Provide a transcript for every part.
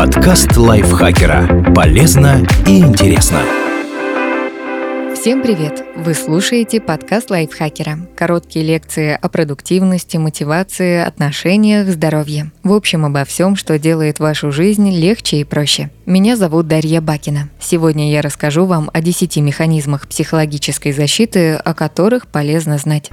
Подкаст лайфхакера. Полезно и интересно. Всем привет! Вы слушаете подкаст лайфхакера. Короткие лекции о продуктивности, мотивации, отношениях, здоровье. В общем, обо всем, что делает вашу жизнь легче и проще. Меня зовут Дарья Бакина. Сегодня я расскажу вам о 10 механизмах психологической защиты, о которых полезно знать.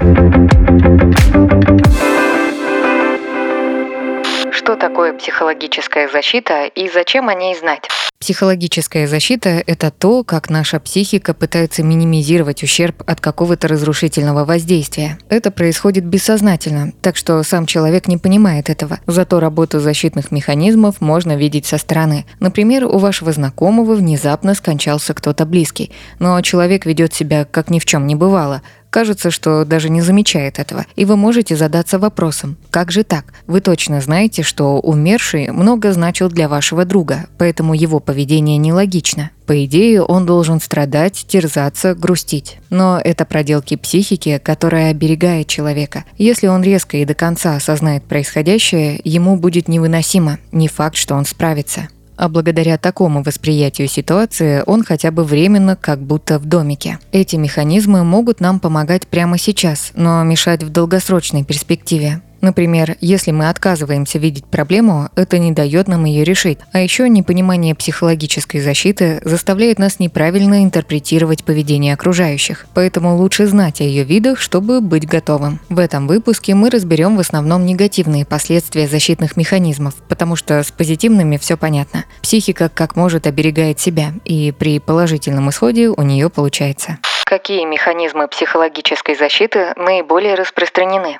Что такое психологическая защита и зачем о ней знать? Психологическая защита – это то, как наша психика пытается минимизировать ущерб от какого-то разрушительного воздействия. Это происходит бессознательно, так что сам человек не понимает этого. Зато работу защитных механизмов можно видеть со стороны. Например, у вашего знакомого внезапно скончался кто-то близкий, но человек ведет себя как ни в чем не бывало, Кажется, что даже не замечает этого. И вы можете задаться вопросом, как же так? Вы точно знаете, что умерший много значил для вашего друга, поэтому его поведение нелогично. По идее, он должен страдать, терзаться, грустить. Но это проделки психики, которая оберегает человека. Если он резко и до конца осознает происходящее, ему будет невыносимо. Не факт, что он справится. А благодаря такому восприятию ситуации он хотя бы временно как будто в домике. Эти механизмы могут нам помогать прямо сейчас, но мешать в долгосрочной перспективе. Например, если мы отказываемся видеть проблему, это не дает нам ее решить. А еще непонимание психологической защиты заставляет нас неправильно интерпретировать поведение окружающих. Поэтому лучше знать о ее видах, чтобы быть готовым. В этом выпуске мы разберем в основном негативные последствия защитных механизмов, потому что с позитивными все понятно. Психика как может оберегает себя, и при положительном исходе у нее получается. Какие механизмы психологической защиты наиболее распространены?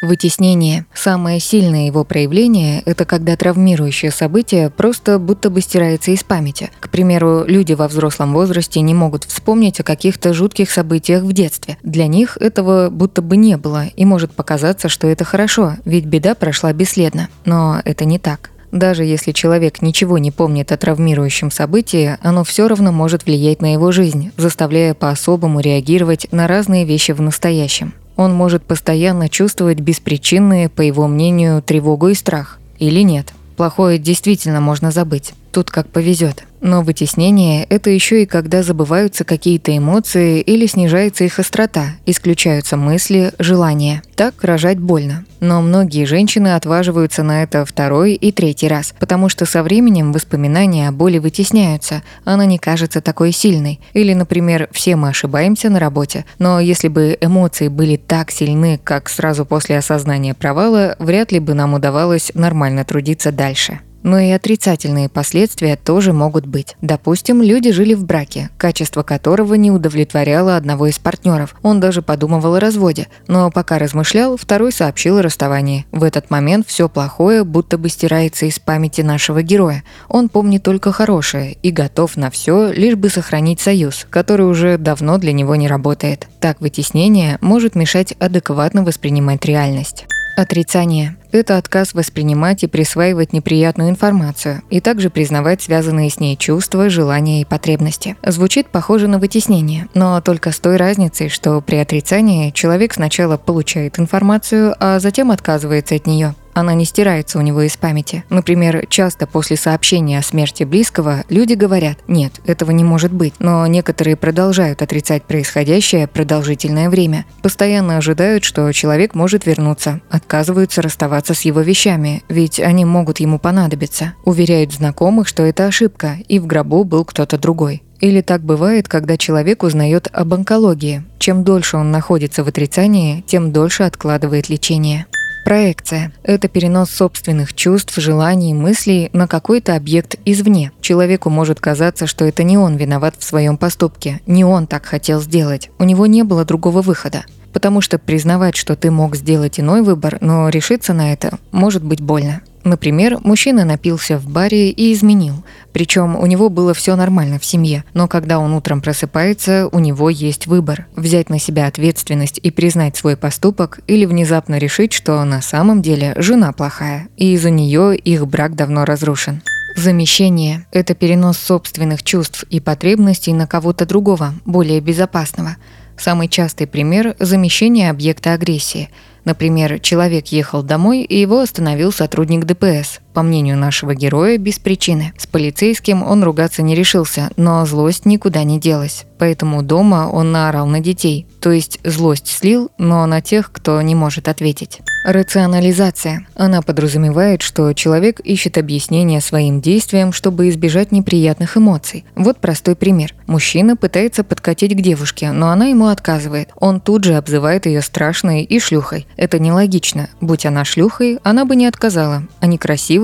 Вытеснение. Самое сильное его проявление – это когда травмирующее событие просто будто бы стирается из памяти. К примеру, люди во взрослом возрасте не могут вспомнить о каких-то жутких событиях в детстве. Для них этого будто бы не было, и может показаться, что это хорошо, ведь беда прошла бесследно. Но это не так. Даже если человек ничего не помнит о травмирующем событии, оно все равно может влиять на его жизнь, заставляя по-особому реагировать на разные вещи в настоящем. Он может постоянно чувствовать беспричинные, по его мнению, тревогу и страх. Или нет. Плохое действительно можно забыть. Тут как повезет. Но вытеснение – это еще и когда забываются какие-то эмоции или снижается их острота, исключаются мысли, желания. Так рожать больно. Но многие женщины отваживаются на это второй и третий раз, потому что со временем воспоминания о боли вытесняются, она не кажется такой сильной. Или, например, все мы ошибаемся на работе, но если бы эмоции были так сильны, как сразу после осознания провала, вряд ли бы нам удавалось нормально трудиться дальше. Но и отрицательные последствия тоже могут быть. Допустим, люди жили в браке, качество которого не удовлетворяло одного из партнеров. Он даже подумывал о разводе. Но пока размышлял, второй сообщил о расставании. В этот момент все плохое будто бы стирается из памяти нашего героя. Он помнит только хорошее и готов на все, лишь бы сохранить союз, который уже давно для него не работает. Так вытеснение может мешать адекватно воспринимать реальность. Отрицание. Это отказ воспринимать и присваивать неприятную информацию, и также признавать связанные с ней чувства, желания и потребности. Звучит похоже на вытеснение, но только с той разницей, что при отрицании человек сначала получает информацию, а затем отказывается от нее она не стирается у него из памяти. Например, часто после сообщения о смерти близкого люди говорят «нет, этого не может быть», но некоторые продолжают отрицать происходящее продолжительное время. Постоянно ожидают, что человек может вернуться, отказываются расставаться с его вещами, ведь они могут ему понадобиться. Уверяют знакомых, что это ошибка, и в гробу был кто-то другой. Или так бывает, когда человек узнает об онкологии. Чем дольше он находится в отрицании, тем дольше откладывает лечение. Проекция – это перенос собственных чувств, желаний, мыслей на какой-то объект извне. Человеку может казаться, что это не он виноват в своем поступке, не он так хотел сделать, у него не было другого выхода. Потому что признавать, что ты мог сделать иной выбор, но решиться на это может быть больно. Например, мужчина напился в баре и изменил. Причем у него было все нормально в семье. Но когда он утром просыпается, у него есть выбор. Взять на себя ответственность и признать свой поступок или внезапно решить, что на самом деле жена плохая, и из-за нее их брак давно разрушен. Замещение – это перенос собственных чувств и потребностей на кого-то другого, более безопасного. Самый частый пример – замещение объекта агрессии – Например, человек ехал домой, и его остановил сотрудник ДПС. По мнению нашего героя, без причины. С полицейским он ругаться не решился, но злость никуда не делась. Поэтому дома он наорал на детей, то есть злость слил, но на тех, кто не может ответить. Рационализация. Она подразумевает, что человек ищет объяснение своим действиям, чтобы избежать неприятных эмоций. Вот простой пример. Мужчина пытается подкатить к девушке, но она ему отказывает. Он тут же обзывает ее страшной и шлюхой. Это нелогично. Будь она шлюхой, она бы не отказала, а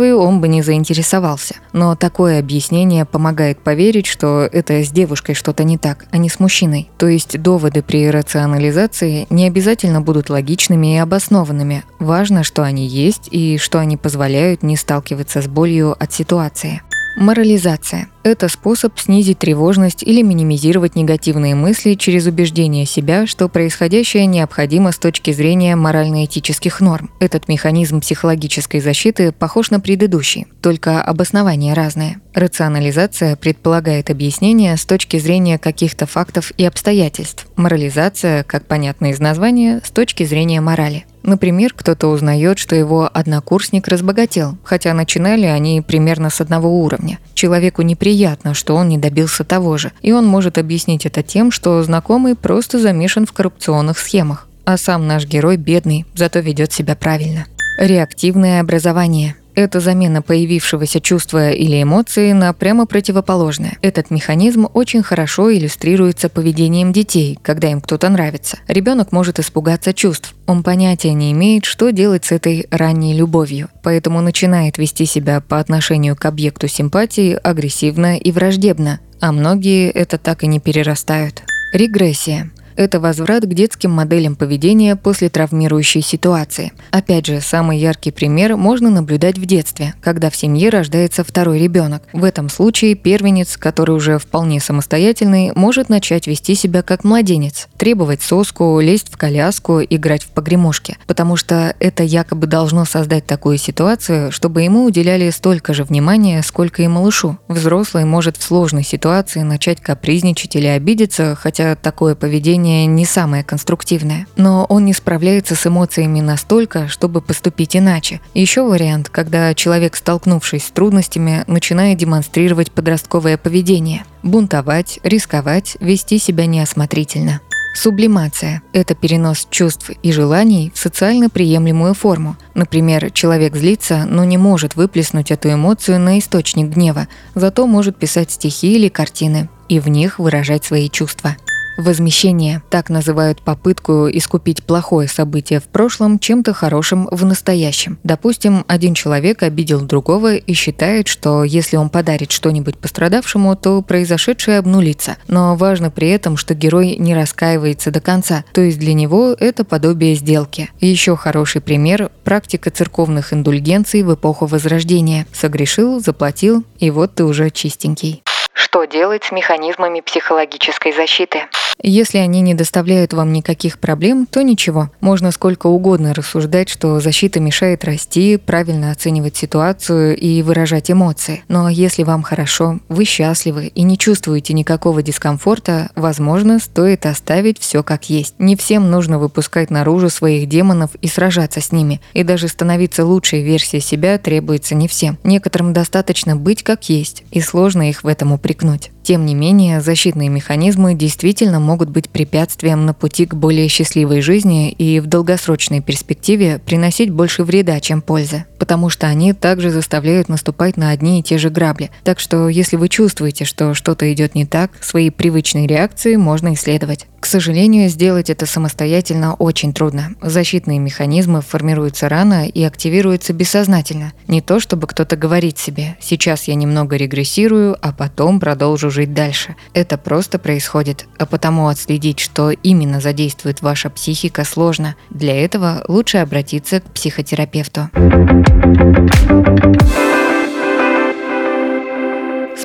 некрасивой он бы не заинтересовался. Но такое объяснение помогает поверить, что это с девушкой что-то не так, а не с мужчиной. То есть доводы при рационализации не обязательно будут логичными и обоснованными, Важно, что они есть и что они позволяют не сталкиваться с болью от ситуации. Морализация – это способ снизить тревожность или минимизировать негативные мысли через убеждение себя, что происходящее необходимо с точки зрения морально-этических норм. Этот механизм психологической защиты похож на предыдущий, только обоснования разные. Рационализация предполагает объяснение с точки зрения каких-то фактов и обстоятельств. Морализация, как понятно из названия, с точки зрения морали. Например, кто-то узнает, что его однокурсник разбогател, хотя начинали они примерно с одного уровня. Человеку неприятно, что он не добился того же, и он может объяснить это тем, что знакомый просто замешан в коррупционных схемах. А сам наш герой бедный, зато ведет себя правильно. Реактивное образование – это замена появившегося чувства или эмоции на прямо противоположное. Этот механизм очень хорошо иллюстрируется поведением детей, когда им кто-то нравится. Ребенок может испугаться чувств. Он понятия не имеет, что делать с этой ранней любовью, поэтому начинает вести себя по отношению к объекту симпатии агрессивно и враждебно, а многие это так и не перерастают. Регрессия – это возврат к детским моделям поведения после травмирующей ситуации. Опять же, самый яркий пример можно наблюдать в детстве, когда в семье рождается второй ребенок. В этом случае первенец, который уже вполне самостоятельный, может начать вести себя как младенец, требовать соску, лезть в коляску, играть в погремушки, потому что это якобы должно создать такую ситуацию, чтобы ему уделяли столько же внимания, сколько и малышу. Взрослый может в сложной ситуации начать капризничать или обидеться, хотя такое поведение поведение не самое конструктивное, но он не справляется с эмоциями настолько, чтобы поступить иначе. Еще вариант, когда человек, столкнувшись с трудностями, начинает демонстрировать подростковое поведение – бунтовать, рисковать, вести себя неосмотрительно. Сублимация – это перенос чувств и желаний в социально приемлемую форму. Например, человек злится, но не может выплеснуть эту эмоцию на источник гнева, зато может писать стихи или картины и в них выражать свои чувства. Возмещение – так называют попытку искупить плохое событие в прошлом чем-то хорошим в настоящем. Допустим, один человек обидел другого и считает, что если он подарит что-нибудь пострадавшему, то произошедшее обнулится. Но важно при этом, что герой не раскаивается до конца, то есть для него это подобие сделки. Еще хороший пример – практика церковных индульгенций в эпоху Возрождения. Согрешил, заплатил, и вот ты уже чистенький. Что делать с механизмами психологической защиты? Если они не доставляют вам никаких проблем, то ничего. Можно сколько угодно рассуждать, что защита мешает расти, правильно оценивать ситуацию и выражать эмоции. Но если вам хорошо, вы счастливы и не чувствуете никакого дискомфорта, возможно, стоит оставить все как есть. Не всем нужно выпускать наружу своих демонов и сражаться с ними. И даже становиться лучшей версией себя требуется не всем. Некоторым достаточно быть как есть, и сложно их в этом упрекнуть. Тем не менее, защитные механизмы действительно могут быть препятствием на пути к более счастливой жизни и в долгосрочной перспективе приносить больше вреда, чем пользы, потому что они также заставляют наступать на одни и те же грабли. Так что, если вы чувствуете, что что-то идет не так, свои привычные реакции можно исследовать. К сожалению, сделать это самостоятельно очень трудно. Защитные механизмы формируются рано и активируются бессознательно. Не то, чтобы кто-то говорит себе «сейчас я немного регрессирую, а потом продолжу жить дальше». Это просто происходит, а потому отследить, что именно задействует ваша психика, сложно. Для этого лучше обратиться к психотерапевту.